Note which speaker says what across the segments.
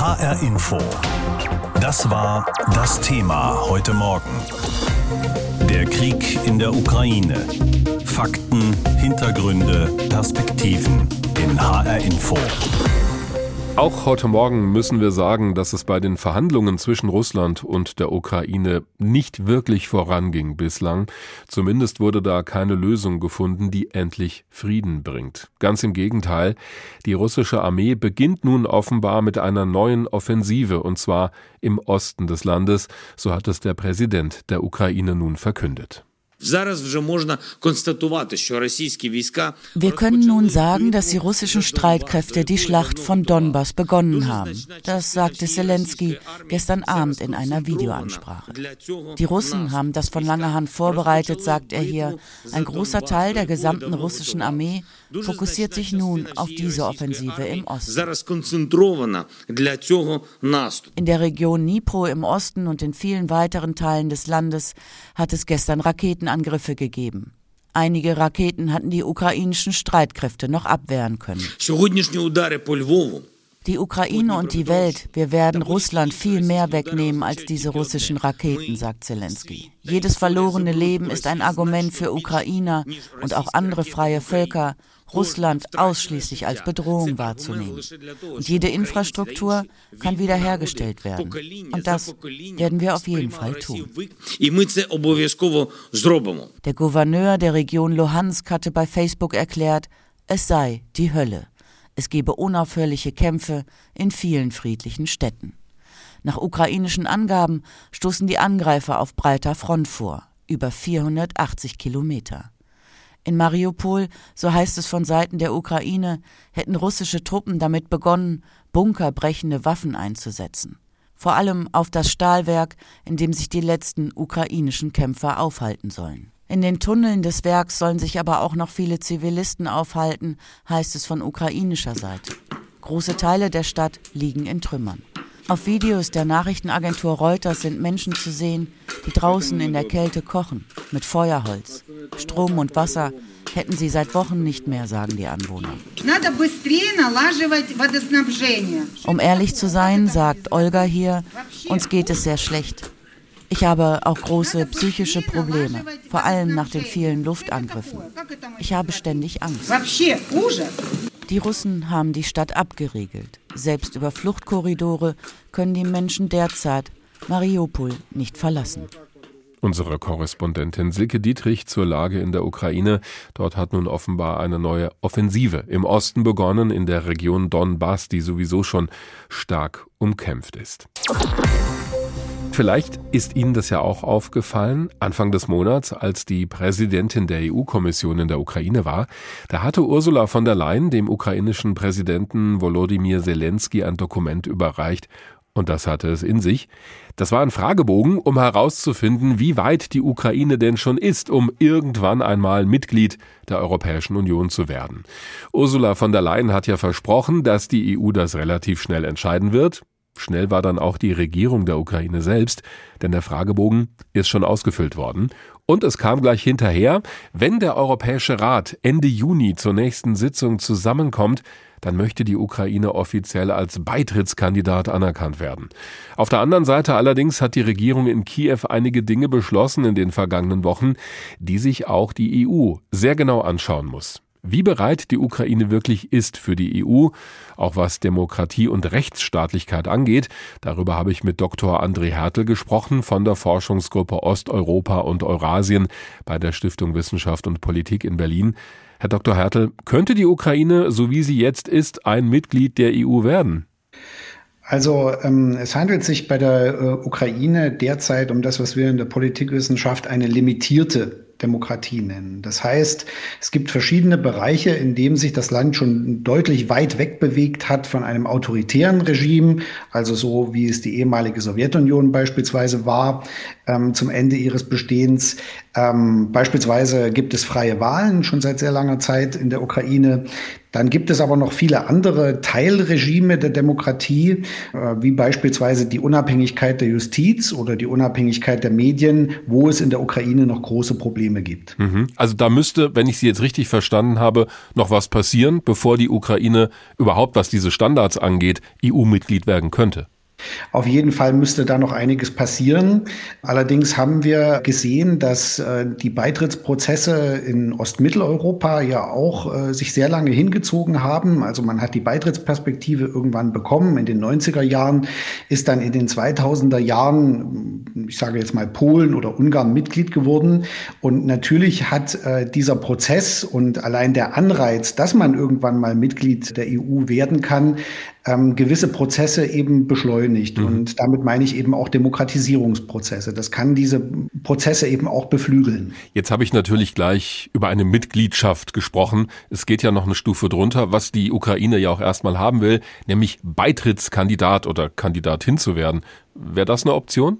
Speaker 1: HR Info. Das war das Thema heute Morgen. Der Krieg in der Ukraine. Fakten, Hintergründe, Perspektiven in HR Info.
Speaker 2: Auch heute Morgen müssen wir sagen, dass es bei den Verhandlungen zwischen Russland und der Ukraine nicht wirklich voranging bislang. Zumindest wurde da keine Lösung gefunden, die endlich Frieden bringt. Ganz im Gegenteil, die russische Armee beginnt nun offenbar mit einer neuen Offensive, und zwar im Osten des Landes, so hat es der Präsident der Ukraine nun verkündet.
Speaker 3: Wir können nun sagen, dass die russischen Streitkräfte die Schlacht von Donbass begonnen haben. Das sagte Zelensky gestern Abend in einer Videoansprache. Die Russen haben das von langer Hand vorbereitet, sagt er hier. Ein großer Teil der gesamten russischen Armee fokussiert sich nun auf diese Offensive im Osten. In der Region Dnipro im Osten und in vielen weiteren Teilen des Landes hat es gestern Raketenangriffe gegeben. Einige Raketen hatten die ukrainischen Streitkräfte noch abwehren können. Die Ukraine und die Welt, wir werden Russland viel mehr wegnehmen als diese russischen Raketen, sagt Zelensky. Jedes verlorene Leben ist ein Argument für Ukrainer und auch andere freie Völker, Russland ausschließlich als Bedrohung wahrzunehmen. Und jede Infrastruktur kann wiederhergestellt werden. Und das werden wir auf jeden Fall tun. Der Gouverneur der Region Luhansk hatte bei Facebook erklärt, es sei die Hölle. Es gebe unaufhörliche Kämpfe in vielen friedlichen Städten. Nach ukrainischen Angaben stoßen die Angreifer auf breiter Front vor, über 480 Kilometer. In Mariupol, so heißt es von Seiten der Ukraine, hätten russische Truppen damit begonnen, bunkerbrechende Waffen einzusetzen. Vor allem auf das Stahlwerk, in dem sich die letzten ukrainischen Kämpfer aufhalten sollen. In den Tunneln des Werks sollen sich aber auch noch viele Zivilisten aufhalten, heißt es von ukrainischer Seite. Große Teile der Stadt liegen in Trümmern. Auf Videos der Nachrichtenagentur Reuters sind Menschen zu sehen, die draußen in der Kälte kochen, mit Feuerholz. Strom und Wasser hätten sie seit Wochen nicht mehr, sagen die Anwohner. Um ehrlich zu sein, sagt Olga hier, uns geht es sehr schlecht. Ich habe auch große psychische Probleme, vor allem nach den vielen Luftangriffen. Ich habe ständig Angst. Die Russen haben die Stadt abgeriegelt. Selbst über Fluchtkorridore können die Menschen derzeit Mariupol nicht verlassen.
Speaker 2: Unsere Korrespondentin Silke Dietrich zur Lage in der Ukraine. Dort hat nun offenbar eine neue Offensive im Osten begonnen, in der Region Donbass, die sowieso schon stark umkämpft ist. Vielleicht ist Ihnen das ja auch aufgefallen. Anfang des Monats, als die Präsidentin der EU-Kommission in der Ukraine war, da hatte Ursula von der Leyen dem ukrainischen Präsidenten Volodymyr Zelensky ein Dokument überreicht, und das hatte es in sich. Das war ein Fragebogen, um herauszufinden, wie weit die Ukraine denn schon ist, um irgendwann einmal Mitglied der Europäischen Union zu werden. Ursula von der Leyen hat ja versprochen, dass die EU das relativ schnell entscheiden wird. Schnell war dann auch die Regierung der Ukraine selbst, denn der Fragebogen ist schon ausgefüllt worden. Und es kam gleich hinterher, wenn der Europäische Rat Ende Juni zur nächsten Sitzung zusammenkommt, dann möchte die Ukraine offiziell als Beitrittskandidat anerkannt werden. Auf der anderen Seite allerdings hat die Regierung in Kiew einige Dinge beschlossen in den vergangenen Wochen, die sich auch die EU sehr genau anschauen muss wie bereit die Ukraine wirklich ist für die EU, auch was Demokratie und Rechtsstaatlichkeit angeht. Darüber habe ich mit Dr. André Hertel gesprochen von der Forschungsgruppe Osteuropa und Eurasien bei der Stiftung Wissenschaft und Politik in Berlin. Herr Dr. Hertel, könnte die Ukraine, so wie sie jetzt ist, ein Mitglied der EU werden?
Speaker 4: Also ähm, es handelt sich bei der äh, Ukraine derzeit um das, was wir in der Politikwissenschaft eine limitierte Demokratie nennen. Das heißt, es gibt verschiedene Bereiche, in denen sich das Land schon deutlich weit weg bewegt hat von einem autoritären Regime, also so wie es die ehemalige Sowjetunion beispielsweise war ähm, zum Ende ihres Bestehens. Ähm, beispielsweise gibt es freie Wahlen schon seit sehr langer Zeit in der Ukraine. Dann gibt es aber noch viele andere Teilregime der Demokratie, äh, wie beispielsweise die Unabhängigkeit der Justiz oder die Unabhängigkeit der Medien, wo es in der Ukraine noch große Probleme gibt.
Speaker 2: Mhm. Also da müsste, wenn ich Sie jetzt richtig verstanden habe, noch was passieren, bevor die Ukraine überhaupt, was diese Standards angeht, EU-Mitglied werden könnte.
Speaker 4: Auf jeden Fall müsste da noch einiges passieren. Allerdings haben wir gesehen, dass äh, die Beitrittsprozesse in Ostmitteleuropa ja auch äh, sich sehr lange hingezogen haben. Also man hat die Beitrittsperspektive irgendwann bekommen. In den 90er Jahren ist dann in den 2000er Jahren, ich sage jetzt mal Polen oder Ungarn Mitglied geworden. Und natürlich hat äh, dieser Prozess und allein der Anreiz, dass man irgendwann mal Mitglied der EU werden kann, ähm, gewisse Prozesse eben beschleunigt. Mhm. Und damit meine ich eben auch Demokratisierungsprozesse. Das kann diese Prozesse eben auch beflügeln.
Speaker 2: Jetzt habe ich natürlich gleich über eine Mitgliedschaft gesprochen. Es geht ja noch eine Stufe drunter, was die Ukraine ja auch erstmal haben will, nämlich Beitrittskandidat oder Kandidatin zu werden. Wäre das eine Option?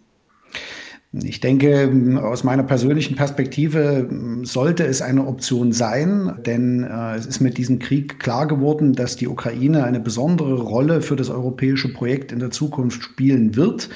Speaker 4: Ich denke, aus meiner persönlichen Perspektive sollte es eine Option sein, denn äh, es ist mit diesem Krieg klar geworden, dass die Ukraine eine besondere Rolle für das europäische Projekt in der Zukunft spielen wird.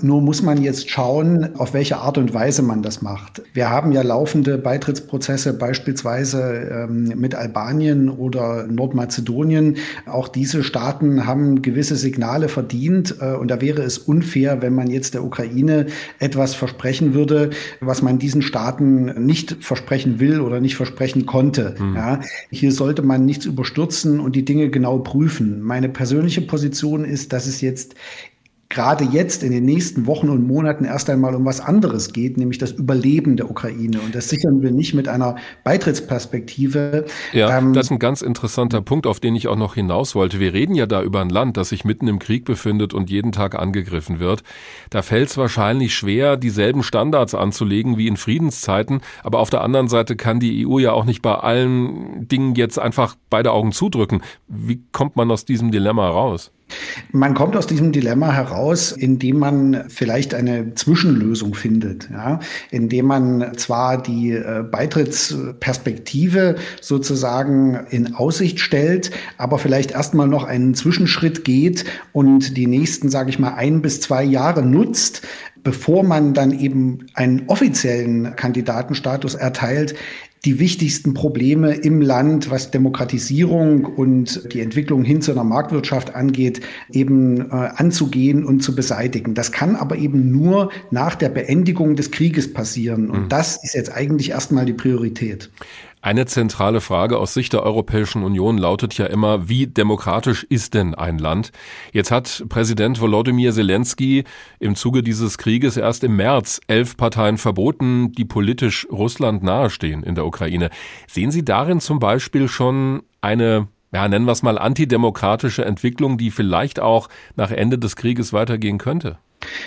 Speaker 4: Nur muss man jetzt schauen, auf welche Art und Weise man das macht. Wir haben ja laufende Beitrittsprozesse beispielsweise ähm, mit Albanien oder Nordmazedonien. Auch diese Staaten haben gewisse Signale verdient äh, und da wäre es unfair, wenn man jetzt der Ukraine etwas versprechen würde, was man diesen Staaten nicht versprechen will oder nicht versprechen konnte. Mhm. Ja, hier sollte man nichts überstürzen und die Dinge genau prüfen. Meine persönliche Position ist, dass es jetzt gerade jetzt in den nächsten Wochen und Monaten erst einmal um was anderes geht, nämlich das Überleben der Ukraine. Und das sichern wir nicht mit einer Beitrittsperspektive.
Speaker 2: Ja, ähm, das ist ein ganz interessanter Punkt, auf den ich auch noch hinaus wollte. Wir reden ja da über ein Land, das sich mitten im Krieg befindet und jeden Tag angegriffen wird. Da fällt es wahrscheinlich schwer, dieselben Standards anzulegen wie in Friedenszeiten. Aber auf der anderen Seite kann die EU ja auch nicht bei allen Dingen jetzt einfach beide Augen zudrücken. Wie kommt man aus diesem Dilemma raus?
Speaker 4: Man kommt aus diesem Dilemma heraus, indem man vielleicht eine Zwischenlösung findet, ja? indem man zwar die äh, Beitrittsperspektive sozusagen in Aussicht stellt, aber vielleicht erstmal noch einen Zwischenschritt geht und die nächsten, sage ich mal, ein bis zwei Jahre nutzt, bevor man dann eben einen offiziellen Kandidatenstatus erteilt, die wichtigsten Probleme im Land, was Demokratisierung und die Entwicklung hin zu einer Marktwirtschaft angeht, eben äh, anzugehen und zu beseitigen. Das kann aber eben nur nach der Beendigung des Krieges passieren. Und mhm. das ist jetzt eigentlich erstmal die Priorität.
Speaker 2: Eine zentrale Frage aus Sicht der Europäischen Union lautet ja immer, wie demokratisch ist denn ein Land? Jetzt hat Präsident Volodymyr Zelensky im Zuge dieses Krieges erst im März elf Parteien verboten, die politisch Russland nahestehen in der Ukraine. Sehen Sie darin zum Beispiel schon eine ja, nennen wir es mal antidemokratische Entwicklung, die vielleicht auch nach Ende des Krieges weitergehen könnte?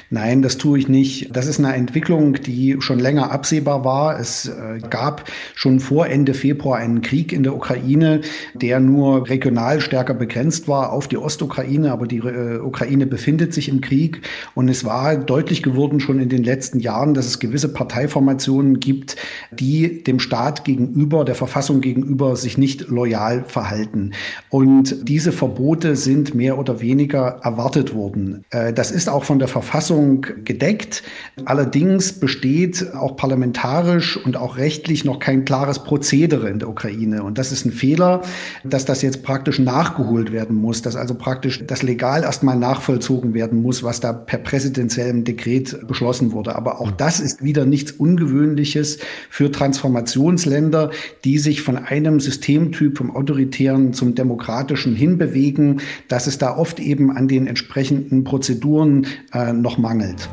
Speaker 4: Nein, das tue ich nicht. Das ist eine Entwicklung, die schon länger absehbar war. Es äh, gab schon vor Ende Februar einen Krieg in der Ukraine, der nur regional stärker begrenzt war auf die Ostukraine, aber die äh, Ukraine befindet sich im Krieg. Und es war deutlich geworden schon in den letzten Jahren, dass es gewisse Parteiformationen gibt, die dem Staat gegenüber, der Verfassung gegenüber sich nicht loyal verhalten. Und diese Verbote sind mehr oder weniger erwartet worden. Äh, das ist auch von der Verfassung Verfassung gedeckt. Allerdings besteht auch parlamentarisch und auch rechtlich noch kein klares Prozedere in der Ukraine. Und das ist ein Fehler, dass das jetzt praktisch nachgeholt werden muss, dass also praktisch das legal erstmal nachvollzogen werden muss, was da per präsidentiellem Dekret beschlossen wurde. Aber auch das ist wieder nichts Ungewöhnliches für Transformationsländer, die sich von einem Systemtyp vom autoritären zum demokratischen hinbewegen, dass es da oft eben an den entsprechenden Prozeduren äh, noch mangelt.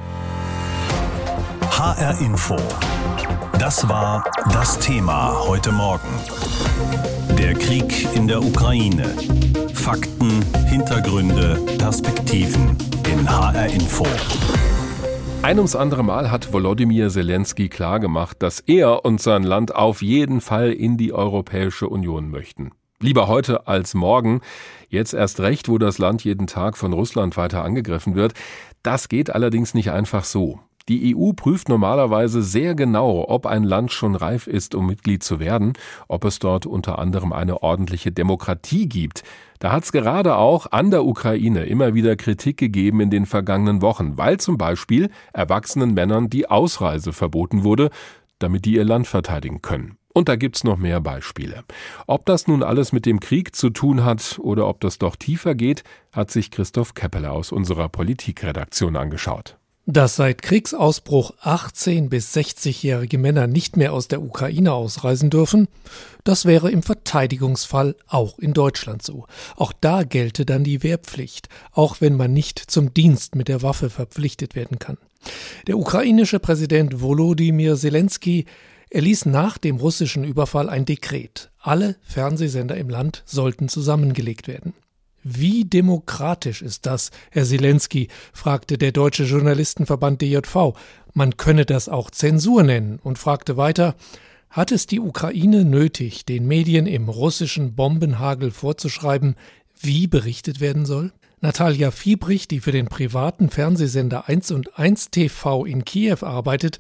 Speaker 1: HR Info. Das war das Thema heute Morgen. Der Krieg in der Ukraine. Fakten, Hintergründe, Perspektiven in HR Info.
Speaker 2: Ein ums andere Mal hat Volodymyr Zelensky klargemacht, dass er und sein Land auf jeden Fall in die Europäische Union möchten. Lieber heute als morgen. Jetzt erst recht, wo das Land jeden Tag von Russland weiter angegriffen wird. Das geht allerdings nicht einfach so. Die EU prüft normalerweise sehr genau, ob ein Land schon reif ist, um Mitglied zu werden, ob es dort unter anderem eine ordentliche Demokratie gibt. Da hat es gerade auch an der Ukraine immer wieder Kritik gegeben in den vergangenen Wochen, weil zum Beispiel erwachsenen Männern die Ausreise verboten wurde, damit die ihr Land verteidigen können. Und da gibt's noch mehr Beispiele. Ob das nun alles mit dem Krieg zu tun hat oder ob das doch tiefer geht, hat sich Christoph Keppeler aus unserer Politikredaktion angeschaut.
Speaker 5: Dass seit Kriegsausbruch 18 bis 60-jährige Männer nicht mehr aus der Ukraine ausreisen dürfen, das wäre im Verteidigungsfall auch in Deutschland so. Auch da gelte dann die Wehrpflicht, auch wenn man nicht zum Dienst mit der Waffe verpflichtet werden kann. Der ukrainische Präsident Volodymyr Zelensky erließ nach dem russischen Überfall ein Dekret. Alle Fernsehsender im Land sollten zusammengelegt werden. Wie demokratisch ist das, Herr Zelensky? fragte der Deutsche Journalistenverband DJV. Man könne das auch Zensur nennen und fragte weiter, hat es die Ukraine nötig, den Medien im russischen Bombenhagel vorzuschreiben, wie berichtet werden soll? Natalia Fiebrich, die für den privaten Fernsehsender 1 und 1 TV in Kiew arbeitet,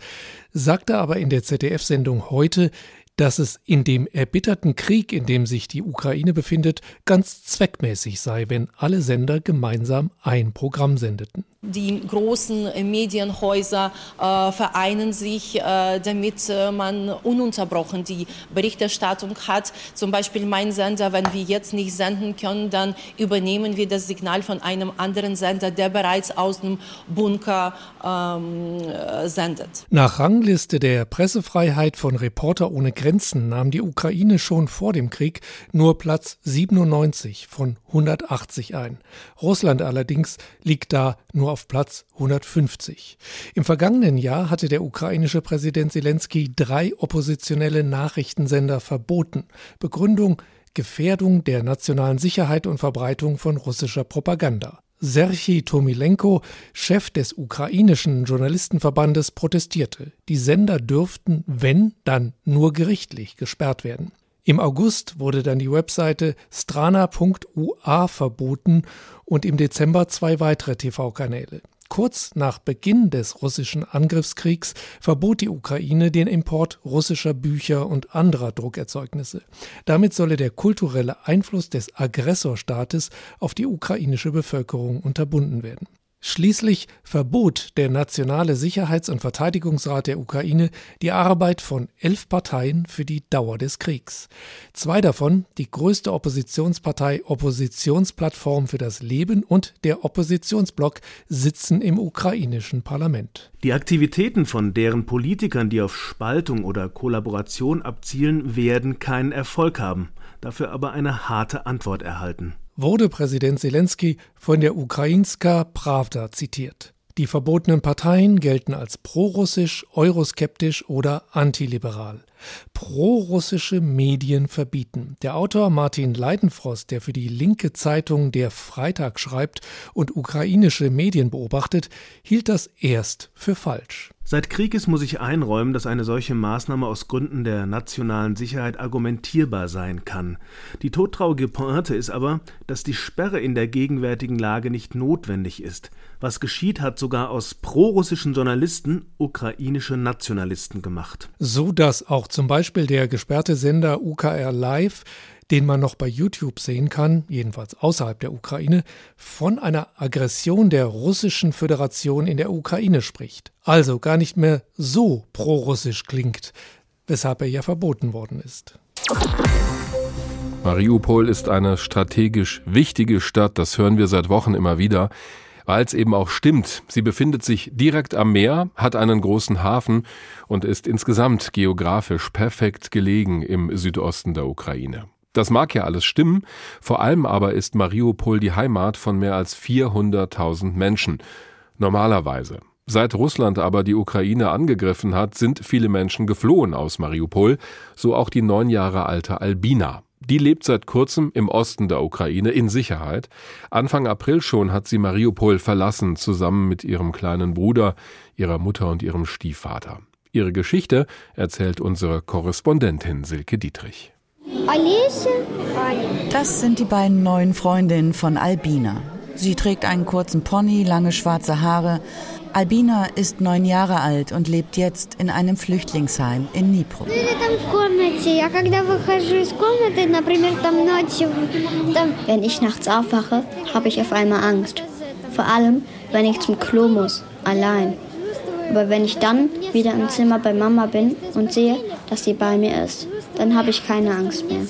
Speaker 5: sagte aber in der ZDF-Sendung heute, dass es in dem erbitterten Krieg, in dem sich die Ukraine befindet, ganz zweckmäßig sei, wenn alle Sender gemeinsam ein Programm sendeten.
Speaker 6: Die großen Medienhäuser äh, vereinen sich, äh, damit äh, man ununterbrochen die Berichterstattung hat. Zum Beispiel mein Sender, wenn wir jetzt nicht senden können, dann übernehmen wir das Signal von einem anderen Sender, der bereits aus dem Bunker ähm, äh, sendet.
Speaker 5: Nach Rangliste der Pressefreiheit von Reporter ohne Grenzen nahm die Ukraine schon vor dem Krieg nur Platz 97 von 180 ein. Russland allerdings liegt da nur auf Platz 150. Im vergangenen Jahr hatte der ukrainische Präsident Zelensky drei oppositionelle Nachrichtensender verboten. Begründung Gefährdung der nationalen Sicherheit und Verbreitung von russischer Propaganda. Serhii Tomilenko, Chef des ukrainischen Journalistenverbandes, protestierte. Die Sender dürften, wenn, dann nur gerichtlich gesperrt werden. Im August wurde dann die Webseite strana.ua verboten und im Dezember zwei weitere TV-Kanäle. Kurz nach Beginn des russischen Angriffskriegs verbot die Ukraine den Import russischer Bücher und anderer Druckerzeugnisse. Damit solle der kulturelle Einfluss des Aggressorstaates auf die ukrainische Bevölkerung unterbunden werden. Schließlich verbot der Nationale Sicherheits- und Verteidigungsrat der Ukraine die Arbeit von elf Parteien für die Dauer des Kriegs. Zwei davon, die größte Oppositionspartei Oppositionsplattform für das Leben und der Oppositionsblock, sitzen im ukrainischen Parlament.
Speaker 7: Die Aktivitäten von deren Politikern, die auf Spaltung oder Kollaboration abzielen, werden keinen Erfolg haben, dafür aber eine harte Antwort erhalten
Speaker 5: wurde Präsident Zelensky von der Ukrainska Pravda zitiert. Die verbotenen Parteien gelten als prorussisch, euroskeptisch oder antiliberal. Prorussische Medien verbieten. Der Autor Martin Leidenfrost, der für die linke Zeitung Der Freitag schreibt und ukrainische Medien beobachtet, hielt das erst für falsch.
Speaker 7: Seit Krieg ist, muss ich einräumen, dass eine solche Maßnahme aus Gründen der nationalen Sicherheit argumentierbar sein kann. Die todtraurige Pointe ist aber, dass die Sperre in der gegenwärtigen Lage nicht notwendig ist. Was geschieht, hat sogar aus prorussischen Journalisten ukrainische Nationalisten gemacht.
Speaker 5: So dass auch zum Beispiel der gesperrte Sender UKR Live den man noch bei YouTube sehen kann, jedenfalls außerhalb der Ukraine, von einer Aggression der russischen Föderation in der Ukraine spricht. Also gar nicht mehr so prorussisch klingt, weshalb er ja verboten worden ist.
Speaker 2: Mariupol ist eine strategisch wichtige Stadt, das hören wir seit Wochen immer wieder weil es eben auch stimmt. Sie befindet sich direkt am Meer, hat einen großen Hafen und ist insgesamt geografisch perfekt gelegen im Südosten der Ukraine. Das mag ja alles stimmen, vor allem aber ist Mariupol die Heimat von mehr als 400.000 Menschen. Normalerweise. Seit Russland aber die Ukraine angegriffen hat, sind viele Menschen geflohen aus Mariupol, so auch die neun Jahre alte Albina. Die lebt seit kurzem im Osten der Ukraine in Sicherheit. Anfang April schon hat sie Mariupol verlassen, zusammen mit ihrem kleinen Bruder, ihrer Mutter und ihrem Stiefvater. Ihre Geschichte erzählt unsere Korrespondentin Silke Dietrich.
Speaker 3: Das sind die beiden neuen Freundinnen von Albina. Sie trägt einen kurzen Pony, lange schwarze Haare. Albina ist neun Jahre alt und lebt jetzt in einem Flüchtlingsheim in Dnipro.
Speaker 8: Wenn ich nachts aufwache, habe ich auf einmal Angst. Vor allem, wenn ich zum Klo muss, allein. Aber wenn ich dann wieder im Zimmer bei Mama bin und sehe, dass sie bei mir ist, dann habe ich keine Angst mehr.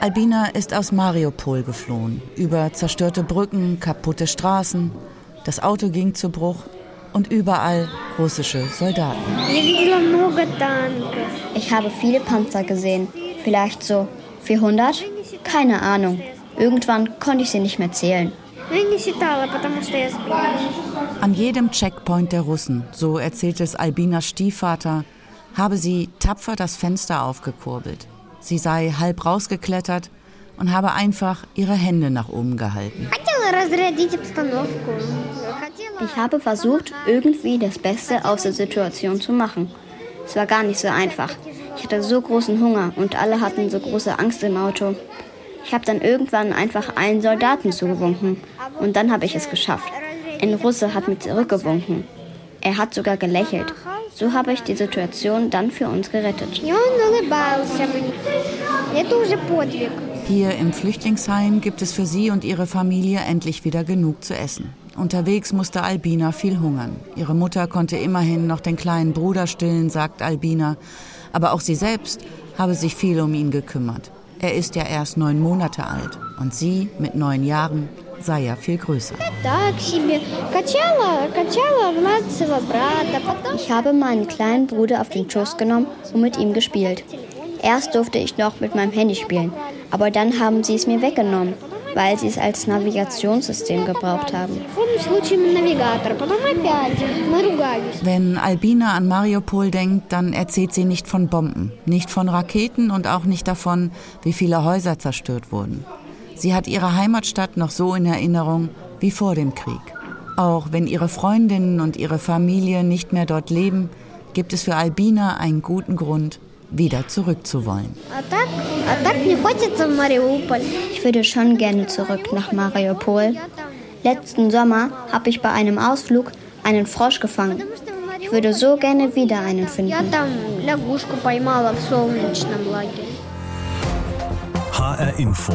Speaker 3: Albina ist aus Mariupol geflohen. Über zerstörte Brücken, kaputte Straßen. Das Auto ging zu Bruch und überall russische Soldaten.
Speaker 8: Ich habe viele Panzer gesehen. Vielleicht so 400? Keine Ahnung. Irgendwann konnte ich sie nicht mehr zählen.
Speaker 3: An jedem Checkpoint der Russen, so erzählt es Albinas Stiefvater, habe sie tapfer das Fenster aufgekurbelt. Sie sei halb rausgeklettert und habe einfach ihre Hände nach oben gehalten.
Speaker 8: Ich habe versucht, irgendwie das Beste aus der Situation zu machen. Es war gar nicht so einfach. Ich hatte so großen Hunger und alle hatten so große Angst im Auto. Ich habe dann irgendwann einfach einen Soldaten zugewunken und dann habe ich es geschafft. Ein Russe hat mir zurückgewunken. Er hat sogar gelächelt. So habe ich die Situation dann für uns gerettet.
Speaker 3: Hier im Flüchtlingsheim gibt es für sie und ihre Familie endlich wieder genug zu essen. Unterwegs musste Albina viel hungern. Ihre Mutter konnte immerhin noch den kleinen Bruder stillen, sagt Albina. Aber auch sie selbst habe sich viel um ihn gekümmert. Er ist ja erst neun Monate alt und sie mit neun Jahren sei ja viel größer.
Speaker 8: Ich habe meinen kleinen Bruder auf den Schoß genommen und mit ihm gespielt. Erst durfte ich noch mit meinem Handy spielen, aber dann haben sie es mir weggenommen weil sie es als Navigationssystem gebraucht haben.
Speaker 3: Wenn Albina an Mariupol denkt, dann erzählt sie nicht von Bomben, nicht von Raketen und auch nicht davon, wie viele Häuser zerstört wurden. Sie hat ihre Heimatstadt noch so in Erinnerung wie vor dem Krieg. Auch wenn ihre Freundinnen und ihre Familie nicht mehr dort leben, gibt es für Albina einen guten Grund, wieder zurückzuwollen.
Speaker 8: Ich würde schon gerne zurück nach Mariupol. Letzten Sommer habe ich bei einem Ausflug einen Frosch gefangen. Ich würde so gerne wieder einen finden.
Speaker 1: HR Info.